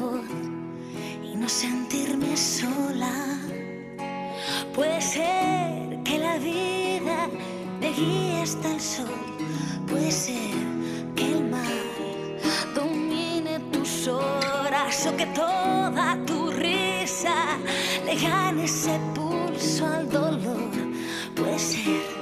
voz y no sentirme sola. Puede ser que la vida me guíe hasta el sol. Puede ser que el mar domine tus horas o que toda tu risa le gane ese pulso al dolor. Puede ser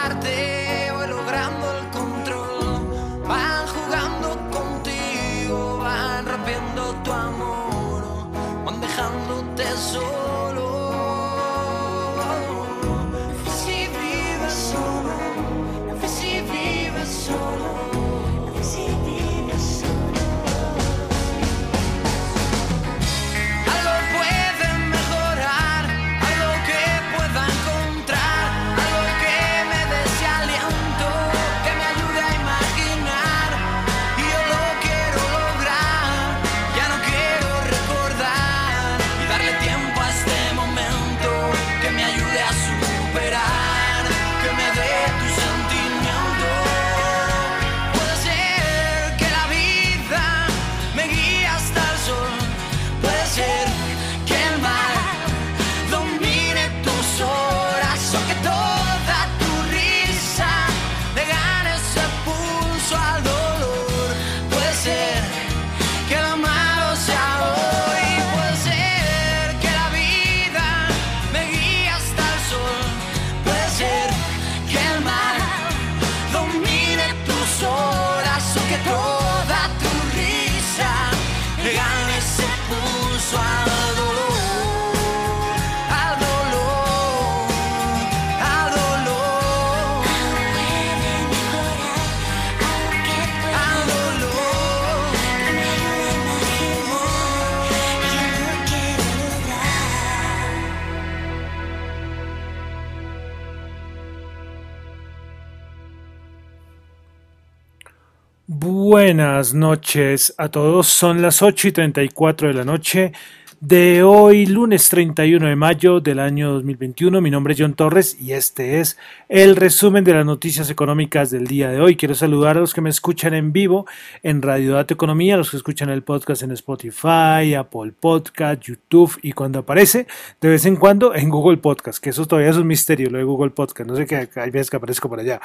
Buenas noches a todos, son las 8 y 34 de la noche de hoy, lunes 31 de mayo del año 2021. Mi nombre es John Torres y este es el resumen de las noticias económicas del día de hoy. Quiero saludar a los que me escuchan en vivo en Radio Dato Economía, a los que escuchan el podcast en Spotify, Apple Podcast, YouTube y cuando aparece de vez en cuando en Google Podcast, que eso todavía es un misterio, lo de Google Podcast, no sé qué, hay veces que aparezco por allá.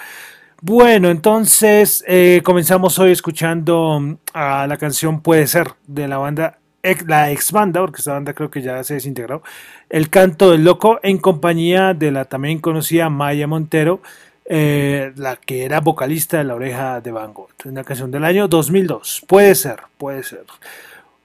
Bueno, entonces eh, comenzamos hoy escuchando mm, a la canción Puede Ser de la banda, la ex banda, porque esta banda creo que ya se desintegró, El Canto del Loco en compañía de la también conocida Maya Montero, eh, la que era vocalista de La Oreja de Van Gogh, una canción del año 2002. Puede ser, puede ser.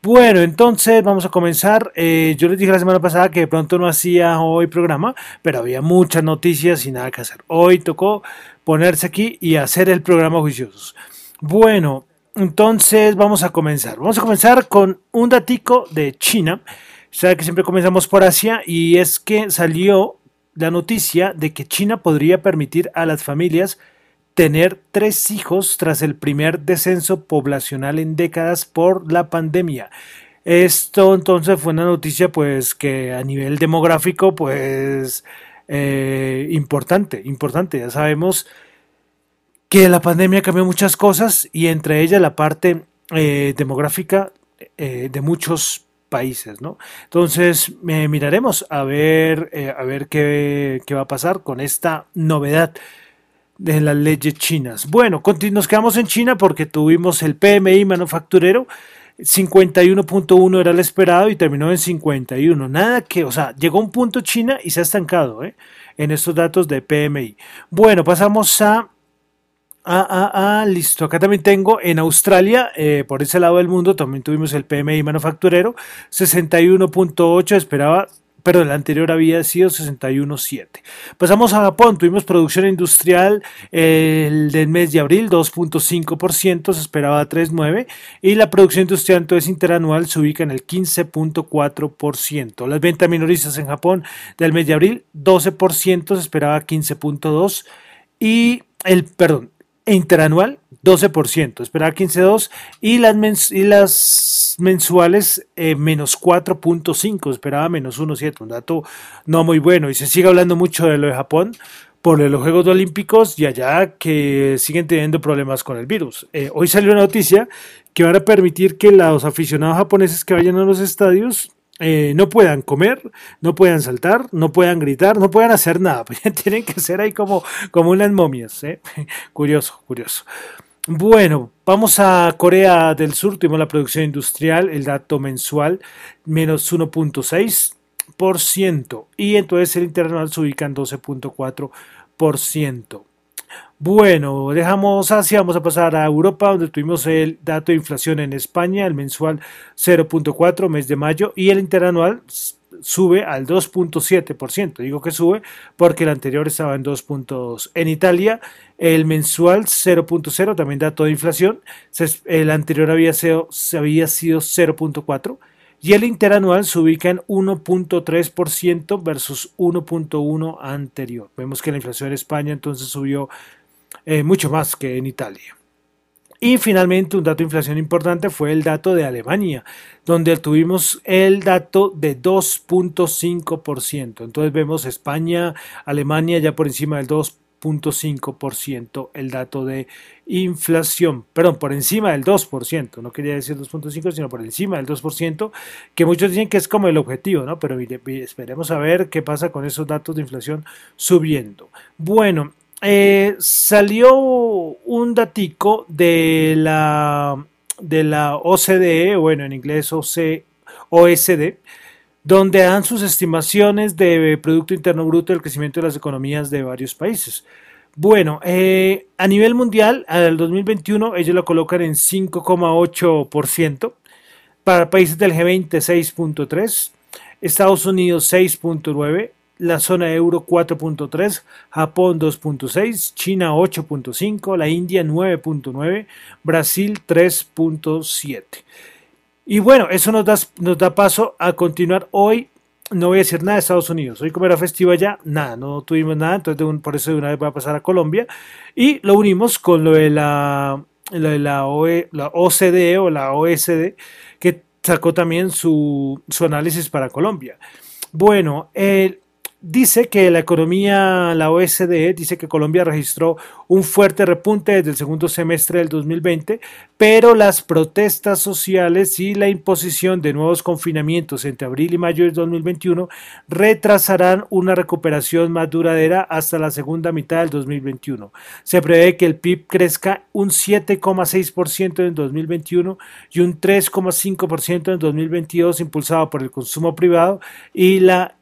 Bueno, entonces vamos a comenzar. Eh, yo les dije la semana pasada que de pronto no hacía hoy programa, pero había muchas noticias y nada que hacer. Hoy tocó ponerse aquí y hacer el programa juiciosos. Bueno, entonces vamos a comenzar. Vamos a comenzar con un datico de China. Sabe que siempre comenzamos por Asia y es que salió la noticia de que China podría permitir a las familias tener tres hijos tras el primer descenso poblacional en décadas por la pandemia. Esto entonces fue una noticia pues que a nivel demográfico pues eh, importante, importante. Ya sabemos que la pandemia cambió muchas cosas y entre ellas la parte eh, demográfica eh, de muchos países, ¿no? Entonces miraremos a ver, a ver qué, qué va a pasar con esta novedad de las leyes chinas. Bueno, nos quedamos en China porque tuvimos el PMI manufacturero, 51.1 era el esperado y terminó en 51. Nada que, o sea, llegó un punto China y se ha estancado ¿eh? en estos datos de PMI. Bueno, pasamos a Ah, ah, ah, listo. Acá también tengo en Australia, eh, por ese lado del mundo, también tuvimos el PMI manufacturero, 61.8, esperaba pero el anterior había sido 61.7. Pasamos a Japón, tuvimos producción industrial el del mes de abril 2.5%, se esperaba 3.9 y la producción industrial entonces interanual se ubica en el 15.4%. Las ventas minoristas en Japón del mes de abril 12%, se esperaba 15.2 y el perdón, interanual 12%, esperaba 15.2 y las, y las mensuales eh, menos 4.5, esperaba menos 1.7, un dato no muy bueno y se sigue hablando mucho de lo de Japón por los Juegos Olímpicos y allá que siguen teniendo problemas con el virus. Eh, hoy salió una noticia que van a permitir que los aficionados japoneses que vayan a los estadios eh, no puedan comer, no puedan saltar, no puedan gritar, no puedan hacer nada. Tienen que ser ahí como, como unas momias. curioso, curioso. Bueno, vamos a Corea del Sur, tuvimos la producción industrial, el dato mensual, menos 1.6%, y entonces el internacional se ubica en 12.4%. Bueno, dejamos Asia, vamos a pasar a Europa, donde tuvimos el dato de inflación en España, el mensual 0.4, mes de mayo, y el interanual sube al 2.7%. Digo que sube porque el anterior estaba en 2.2. En Italia, el mensual 0.0, también dato de inflación. El anterior había sido, había sido 0.4. Y el interanual se ubica en 1.3% versus 1.1 anterior. Vemos que la inflación en España entonces subió eh, mucho más que en Italia. Y finalmente, un dato de inflación importante fue el dato de Alemania, donde tuvimos el dato de 2.5%. Entonces vemos España, Alemania ya por encima del 2.5% el dato de inflación, perdón, por encima del 2%, no quería decir 2.5, sino por encima del 2%, que muchos dicen que es como el objetivo, ¿no? Pero esperemos a ver qué pasa con esos datos de inflación subiendo. Bueno, eh, salió un datico de la, de la OCDE, bueno, en inglés OC, OSD, donde dan sus estimaciones de Producto Interno Bruto del crecimiento de las economías de varios países. Bueno, eh, a nivel mundial, al 2021 ellos lo colocan en 5,8%, para países del G20 6.3%, Estados Unidos 6.9%, la zona euro 4.3, Japón 2.6, China 8.5, la India 9.9, Brasil 3.7. Y bueno, eso nos da, nos da paso a continuar hoy. No voy a decir nada de Estados Unidos. Hoy como era festivo allá, nada, no tuvimos nada, entonces por eso de una vez voy a pasar a Colombia. Y lo unimos con lo de la, la, OCDE o la OSD, que sacó también su, su análisis para Colombia. Bueno, el, dice que la economía, la OSDE, dice que Colombia registró un fuerte repunte desde el segundo semestre del 2020, pero las protestas sociales y la imposición de nuevos confinamientos entre abril y mayo del 2021 retrasarán una recuperación más duradera hasta la segunda mitad del 2021. Se prevé que el PIB crezca un 7,6% en 2021 y un 3,5% en 2022 impulsado por el consumo privado y la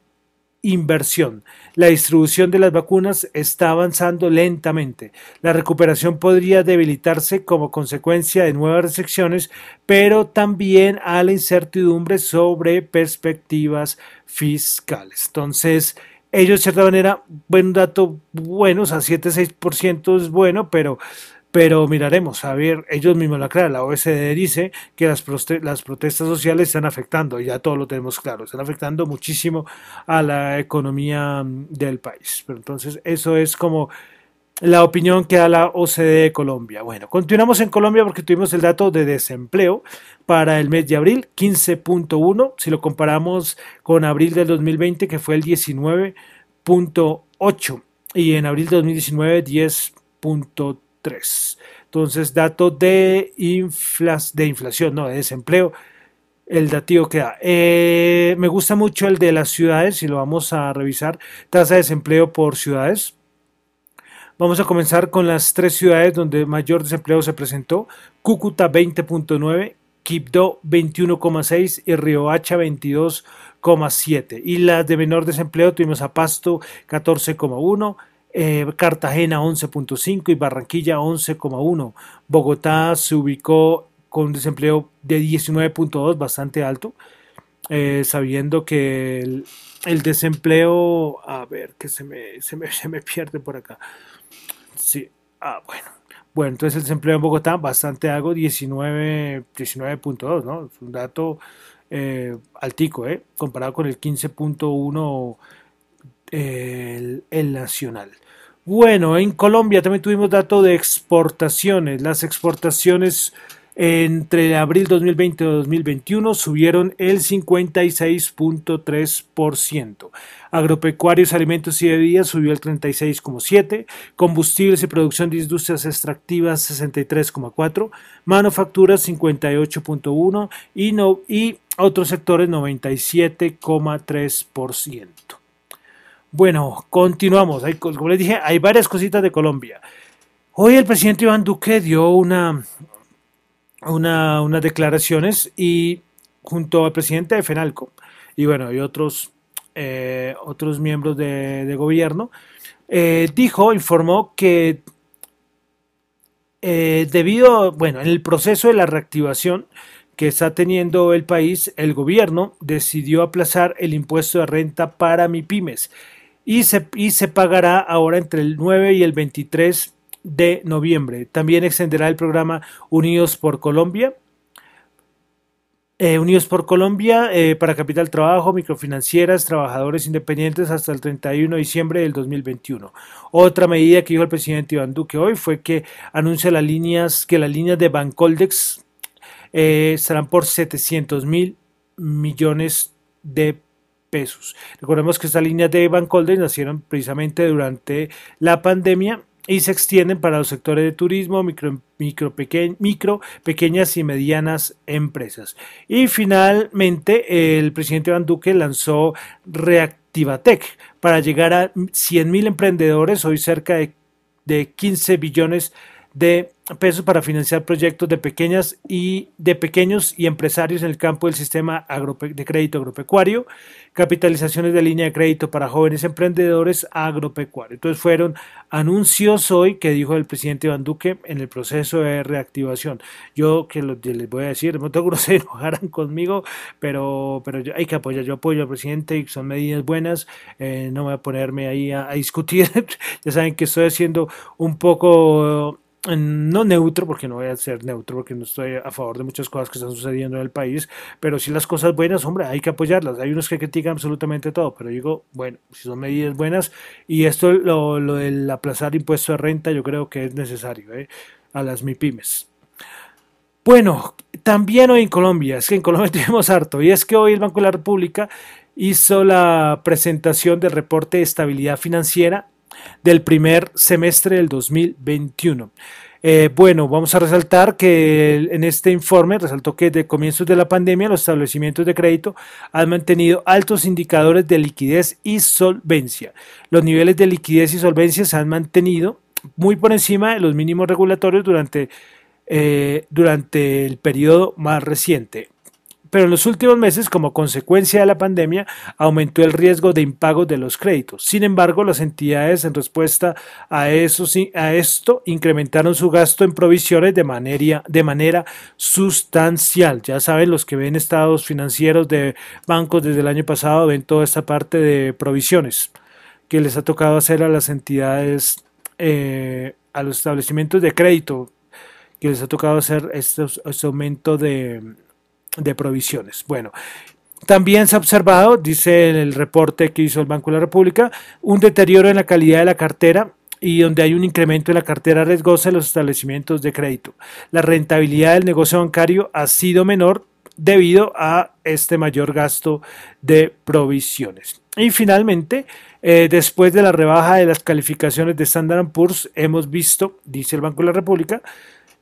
inversión. La distribución de las vacunas está avanzando lentamente. La recuperación podría debilitarse como consecuencia de nuevas restricciones, pero también a la incertidumbre sobre perspectivas fiscales. Entonces, ellos de cierta manera, buen dato bueno, o sea, 7-6% es bueno, pero pero miraremos, a ver, ellos mismos la aclaran, la OSD dice que las, las protestas sociales están afectando, ya todo lo tenemos claro, están afectando muchísimo a la economía mm, del país. Pero entonces eso es como la opinión que da la OCDE de Colombia. Bueno, continuamos en Colombia porque tuvimos el dato de desempleo para el mes de abril, 15.1, si lo comparamos con abril del 2020 que fue el 19.8 y en abril de 2019 10.3. 3. Entonces, dato de, de inflación, no, de desempleo, el dativo que da. Eh, me gusta mucho el de las ciudades, y lo vamos a revisar, tasa de desempleo por ciudades. Vamos a comenzar con las tres ciudades donde mayor desempleo se presentó. Cúcuta 20.9, Quibdó 21,6 y Riohacha 22,7. Y las de menor desempleo tuvimos a Pasto 14,1, eh, Cartagena 11.5 y Barranquilla 11.1. Bogotá se ubicó con un desempleo de 19.2, bastante alto, eh, sabiendo que el, desempleo, a ver, que se me, se me, se me pierde por acá. Sí, ah, bueno. Bueno, entonces el desempleo en Bogotá bastante algo, 19.2, 19 ¿no? Es un dato eh, altico, ¿eh? Comparado con el 15.1 el, nacional. Bueno, en Colombia también tuvimos dato de exportaciones. Las exportaciones entre abril 2020 y 2021 subieron el 56.3%. Agropecuarios, alimentos y bebidas subió el 36,7%. Combustibles y producción de industrias extractivas 63,4%. Manufacturas 58,1% y, no, y otros sectores 97,3%. Bueno, continuamos. como les dije, hay varias cositas de Colombia. Hoy el presidente Iván Duque dio una, una, unas declaraciones y junto al presidente de FENALCO y bueno, y otros, eh, otros miembros de, gobierno, eh, dijo, informó que eh, debido, bueno, en el proceso de la reactivación que está teniendo el país, el gobierno decidió aplazar el impuesto de renta para MIPIMES y se, y se pagará ahora entre el 9 y el 23 de noviembre. También extenderá el programa Unidos por Colombia. Eh, Unidos por Colombia eh, para Capital Trabajo, microfinancieras, trabajadores independientes hasta el 31 de diciembre del 2021. Otra medida que dijo el presidente Iván Duque hoy fue que anuncia las líneas, que las líneas de Bancoldex eh, serán por 700 mil millones de pesos. Recordemos que estas líneas de Bancoldex nacieron precisamente durante la pandemia y se extienden para los sectores de turismo, micro, micro, pequeñas y medianas empresas. Y finalmente, el presidente Iván Duque lanzó Reactivatec para llegar a 100.000 emprendedores, hoy cerca de, de 15 billones de pesos para financiar proyectos de pequeñas y de pequeños y empresarios en el campo del sistema de crédito agropecuario, capitalizaciones de línea de crédito para jóvenes emprendedores agropecuarios. Entonces fueron anuncios hoy que dijo el presidente Iván Duque en el proceso de reactivación. Yo que les voy a decir, no tengo que se enojaran conmigo, pero, pero hay que apoyar. Yo apoyo al presidente y son medidas buenas. Eh, no voy a ponerme ahí a discutir. ya saben que estoy haciendo un poco no neutro, porque no voy a ser neutro, porque no estoy a favor de muchas cosas que están sucediendo en el país, pero si las cosas buenas, hombre, hay que apoyarlas. Hay unos que critican absolutamente todo, pero digo, bueno, si son medidas buenas, y esto, lo, lo del aplazar impuesto de renta, yo creo que es necesario ¿eh? a las MIPIMES. Bueno, también hoy en Colombia, es que en Colombia tenemos harto, y es que hoy el Banco de la República hizo la presentación del reporte de estabilidad financiera del primer semestre del 2021. Eh, bueno, vamos a resaltar que en este informe resaltó que desde comienzos de la pandemia los establecimientos de crédito han mantenido altos indicadores de liquidez y solvencia. Los niveles de liquidez y solvencia se han mantenido muy por encima de los mínimos regulatorios durante, eh, durante el periodo más reciente pero en los últimos meses, como consecuencia de la pandemia, aumentó el riesgo de impago de los créditos. Sin embargo, las entidades en respuesta a, eso, a esto incrementaron su gasto en provisiones de manera, de manera sustancial. Ya saben, los que ven estados financieros de bancos desde el año pasado ven toda esta parte de provisiones que les ha tocado hacer a las entidades, eh, a los establecimientos de crédito, que les ha tocado hacer este aumento de de provisiones. Bueno, también se ha observado, dice el reporte que hizo el Banco de la República, un deterioro en la calidad de la cartera y donde hay un incremento en la cartera riesgosa de los establecimientos de crédito. La rentabilidad del negocio bancario ha sido menor debido a este mayor gasto de provisiones. Y finalmente, eh, después de la rebaja de las calificaciones de Standard Poor's, hemos visto, dice el Banco de la República,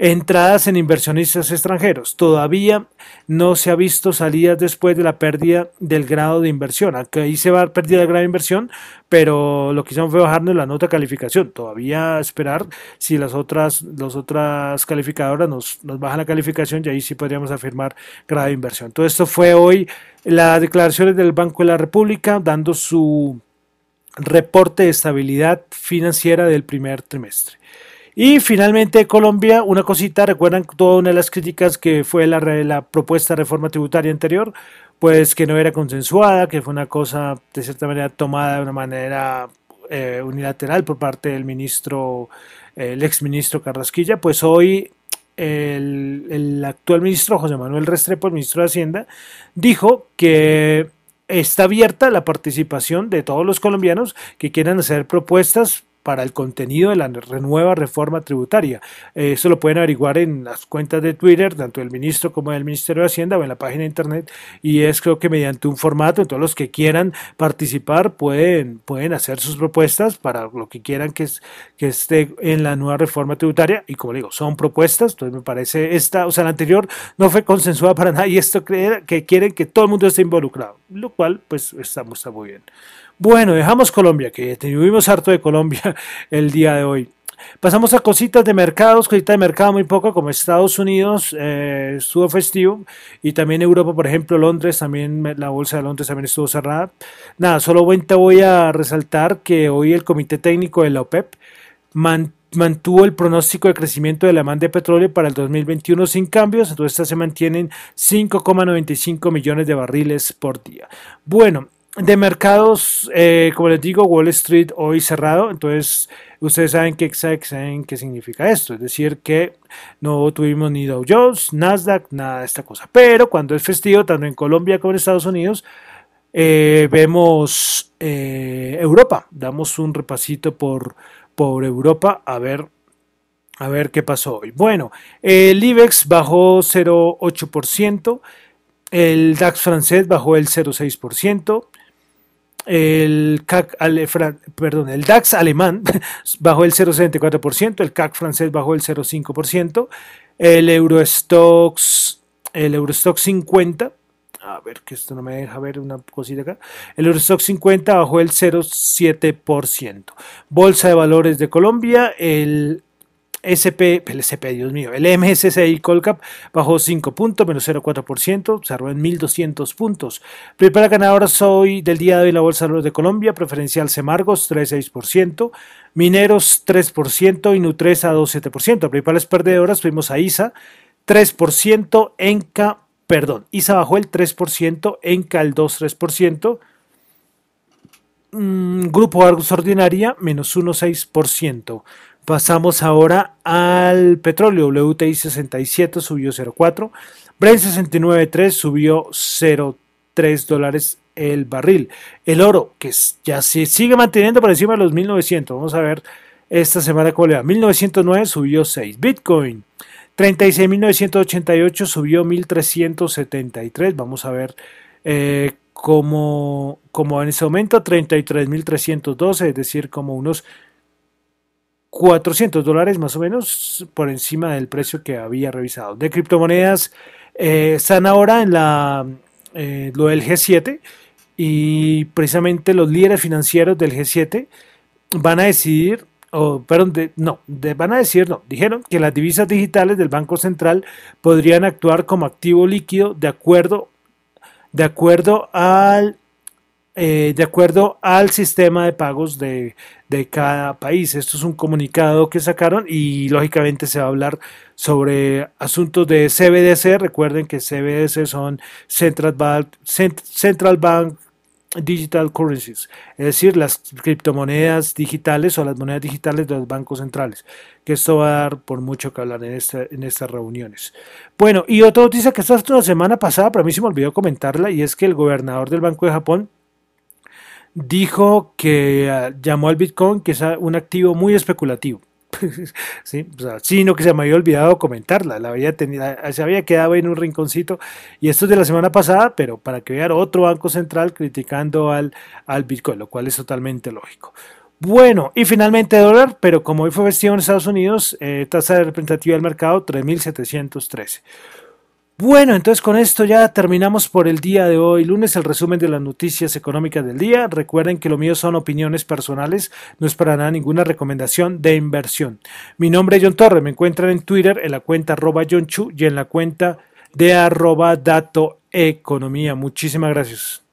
Entradas en inversionistas extranjeros. Todavía no se ha visto salidas después de la pérdida del grado de inversión. Aquí se va a pérdida del grado de inversión, pero lo que hicimos fue bajarnos la nota de calificación. Todavía esperar si las otras, las otras calificadoras nos, nos bajan la calificación y ahí sí podríamos afirmar grado de inversión. Todo esto fue hoy las declaraciones del Banco de la República dando su reporte de estabilidad financiera del primer trimestre. Y finalmente Colombia, una cosita, recuerdan toda una de las críticas que fue la, la propuesta de reforma tributaria anterior, pues que no era consensuada, que fue una cosa de cierta manera tomada de una manera eh, unilateral por parte del ministro, el exministro Carrasquilla, pues hoy el, el, actual ministro José Manuel Restrepo, el ministro de Hacienda, dijo que está abierta la participación de todos los colombianos que quieran hacer propuestas para el contenido de la renueva reforma tributaria. Eh, eso lo pueden averiguar en las cuentas de Twitter, tanto del ministro como del Ministerio de Hacienda o en la página de internet. Y es creo que mediante un formato, todos los que quieran participar pueden, pueden hacer sus propuestas para lo que quieran que, que esté en la nueva reforma tributaria. Y como digo, son propuestas, entonces me parece esta, o sea, la anterior no fue consensuada para nada y esto que quieren que todo el mundo esté involucrado, lo cual pues está, está muy bien. Bueno, dejamos Colombia, que tuvimos harto de Colombia el día de hoy. Pasamos a cositas de mercados, cositas de mercado muy poco, como Estados Unidos eh, estuvo festivo y también Europa, por ejemplo, Londres, también la bolsa de Londres también estuvo cerrada. Nada, solo voy a resaltar que hoy el Comité Técnico de la OPEP mantuvo el pronóstico de crecimiento de la demanda de petróleo para el 2021 sin cambios, entonces se mantienen 5,95 millones de barriles por día. Bueno, de mercados, eh, como les digo, Wall Street hoy cerrado, entonces ustedes saben qué, saben qué significa esto, es decir, que no tuvimos ni Dow Jones, Nasdaq, nada de esta cosa, pero cuando es festivo, tanto en Colombia como en Estados Unidos, eh, vemos eh, Europa, damos un repasito por, por Europa a ver a ver qué pasó hoy. Bueno, el IBEX bajó 0,8%, el DAX francés bajó el 0,6%, el, perdón, el DAX alemán bajó el 0,74%, el CAC francés bajó el 0,5%, el Eurostox, el Eurostox 50, a ver que esto no me deja ver una cosita acá, el Eurostox 50 bajó el 0,7%, Bolsa de Valores de Colombia, el SP, el SP, Dios mío, el MSCI Colcap bajó 5 puntos, menos 0,4%, cerró en 1.200 puntos. Principal ganadora soy del día de hoy la Bolsa de de Colombia, preferencial Semargos 3,6%, Mineros 3% y Nutresa 2,7%. Principales perdedoras tuvimos a ISA 3%, Enca, perdón, ISA bajó el 3%, Enca el 2,3%. Mm, Grupo Argos Ordinaria menos 1,6%. Pasamos ahora al petróleo. WTI 67 subió 0,4. Brent 69.3 subió 0,3 dólares el barril. El oro, que ya se sigue manteniendo por encima de los 1900. Vamos a ver esta semana cómo le va. 1909 subió 6. Bitcoin 36.988 subió 1.373. Vamos a ver eh, cómo, cómo en ese momento 33.312, es decir, como unos 400 dólares más o menos por encima del precio que había revisado. De criptomonedas eh, están ahora en la, eh, lo del G7 y precisamente los líderes financieros del G7 van a decidir, o perdón, no, van a decir, no, dijeron que las divisas digitales del Banco Central podrían actuar como activo líquido de acuerdo, de acuerdo al eh, de acuerdo al sistema de pagos de, cada país. Esto es un comunicado que sacaron y lógicamente se va a hablar sobre asuntos de CBDC. Recuerden que CBDC son Central Bank, Central Bank Digital Currencies, es decir, las criptomonedas digitales o las monedas digitales de los bancos centrales, que esto va a dar por mucho que hablar en, en estas reuniones. Bueno, y otra noticia que esta la semana pasada, pero a mí se me olvidó comentarla, y es que el gobernador del Banco de Japón, dijo que ah, llamó al Bitcoin que es un activo muy especulativo. sí, sino que se me había olvidado comentarla, la había tenido, se había quedado en un rinconcito y esto es de la semana pasada, pero para que vean otro banco central criticando al, al Bitcoin, lo cual es totalmente lógico. Bueno, y finalmente dólar, pero como hoy fue festivo en Estados Unidos, eh, tasa de representativa del mercado 3.713. Bueno, entonces con esto ya terminamos por el día de hoy, lunes, el resumen de las noticias económicas del día. Recuerden que lo mío son opiniones personales, no es para nada ninguna recomendación de inversión. Mi nombre es John Torre, me encuentran en Twitter en la cuenta arroba John Chu y en la cuenta de arroba dato economía. Muchísimas gracias.